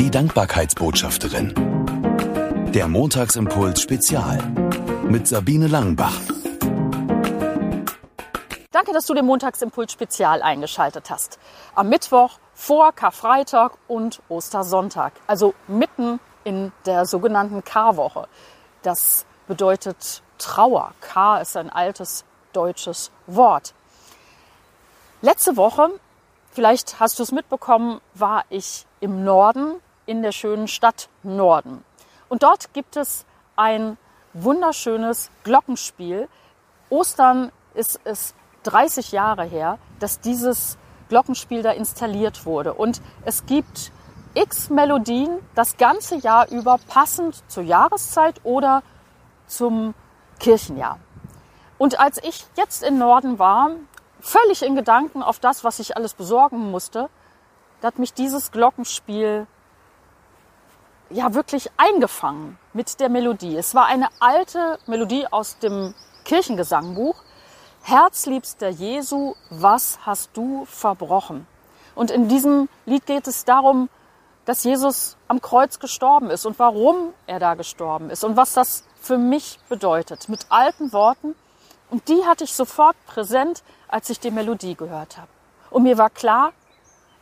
Die Dankbarkeitsbotschafterin. Der Montagsimpuls Spezial mit Sabine Langenbach. Danke, dass du den Montagsimpuls Spezial eingeschaltet hast. Am Mittwoch vor Karfreitag und Ostersonntag, also mitten in der sogenannten Karwoche. Das bedeutet Trauer. Kar ist ein altes deutsches Wort. Letzte Woche, vielleicht hast du es mitbekommen, war ich im Norden, in der schönen Stadt Norden. Und dort gibt es ein wunderschönes Glockenspiel. Ostern ist es 30 Jahre her, dass dieses Glockenspiel da installiert wurde. Und es gibt x Melodien das ganze Jahr über, passend zur Jahreszeit oder zum Kirchenjahr. Und als ich jetzt in Norden war, völlig in Gedanken auf das, was ich alles besorgen musste, da hat mich dieses Glockenspiel ja wirklich eingefangen mit der Melodie. Es war eine alte Melodie aus dem Kirchengesangbuch. Herzliebster Jesu, was hast du verbrochen? Und in diesem Lied geht es darum, dass Jesus am Kreuz gestorben ist und warum er da gestorben ist und was das für mich bedeutet. Mit alten Worten. Und die hatte ich sofort präsent, als ich die Melodie gehört habe. Und mir war klar,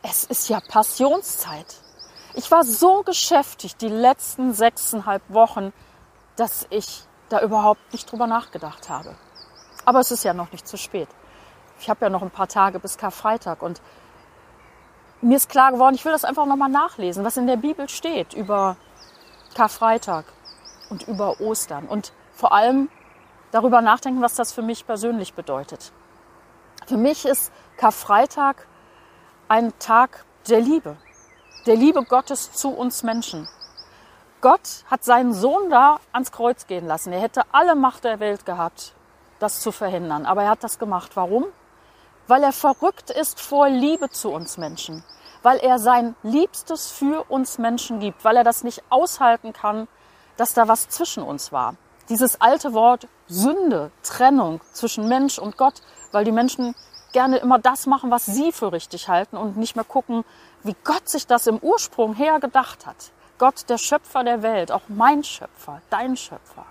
es ist ja Passionszeit. Ich war so geschäftigt die letzten sechseinhalb Wochen, dass ich da überhaupt nicht drüber nachgedacht habe. Aber es ist ja noch nicht zu spät. Ich habe ja noch ein paar Tage bis Karfreitag und mir ist klar geworden, ich will das einfach nochmal nachlesen, was in der Bibel steht über Karfreitag und über Ostern und vor allem darüber nachdenken, was das für mich persönlich bedeutet. Für mich ist Karfreitag ein Tag der Liebe, der Liebe Gottes zu uns Menschen. Gott hat seinen Sohn da ans Kreuz gehen lassen. Er hätte alle Macht der Welt gehabt, das zu verhindern. Aber er hat das gemacht. Warum? Weil er verrückt ist vor Liebe zu uns Menschen. Weil er sein Liebstes für uns Menschen gibt. Weil er das nicht aushalten kann, dass da was zwischen uns war. Dieses alte Wort Sünde, Trennung zwischen Mensch und Gott, weil die Menschen gerne immer das machen, was sie für richtig halten und nicht mehr gucken, wie Gott sich das im Ursprung her gedacht hat. Gott, der Schöpfer der Welt, auch mein Schöpfer, dein Schöpfer.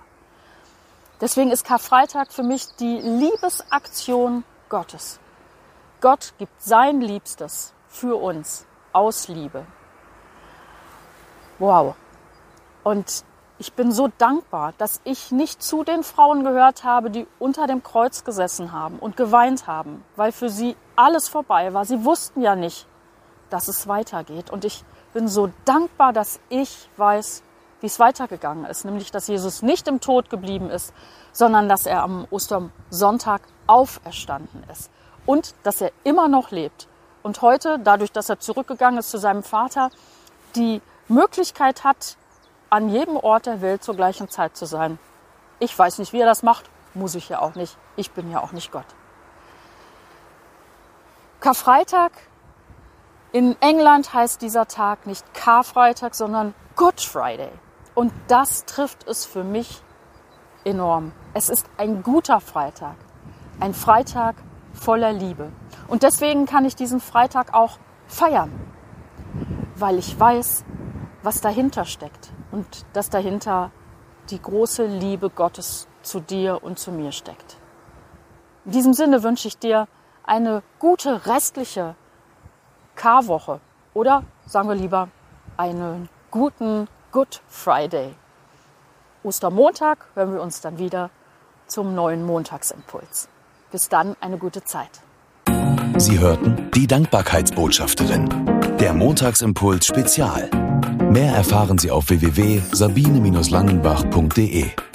Deswegen ist Karfreitag für mich die Liebesaktion Gottes. Gott gibt sein Liebstes für uns aus Liebe. Wow. Und ich bin so dankbar, dass ich nicht zu den Frauen gehört habe, die unter dem Kreuz gesessen haben und geweint haben, weil für sie alles vorbei war. Sie wussten ja nicht, dass es weitergeht. Und ich bin so dankbar, dass ich weiß, wie es weitergegangen ist. Nämlich, dass Jesus nicht im Tod geblieben ist, sondern dass er am Ostersonntag auferstanden ist. Und dass er immer noch lebt. Und heute, dadurch, dass er zurückgegangen ist zu seinem Vater, die Möglichkeit hat, an jedem Ort der Welt zur gleichen Zeit zu sein. Ich weiß nicht, wie er das macht, muss ich ja auch nicht. Ich bin ja auch nicht Gott. Karfreitag in England heißt dieser Tag nicht Karfreitag, sondern Good Friday. Und das trifft es für mich enorm. Es ist ein guter Freitag, ein Freitag voller Liebe. Und deswegen kann ich diesen Freitag auch feiern, weil ich weiß, was dahinter steckt und dass dahinter die große Liebe Gottes zu dir und zu mir steckt. In diesem Sinne wünsche ich dir eine gute restliche Karwoche oder sagen wir lieber einen guten Good Friday. Ostermontag hören wir uns dann wieder zum neuen Montagsimpuls. Bis dann eine gute Zeit. Sie hörten die Dankbarkeitsbotschafterin, der Montagsimpuls Spezial. Mehr erfahren Sie auf www.sabine-langenbach.de.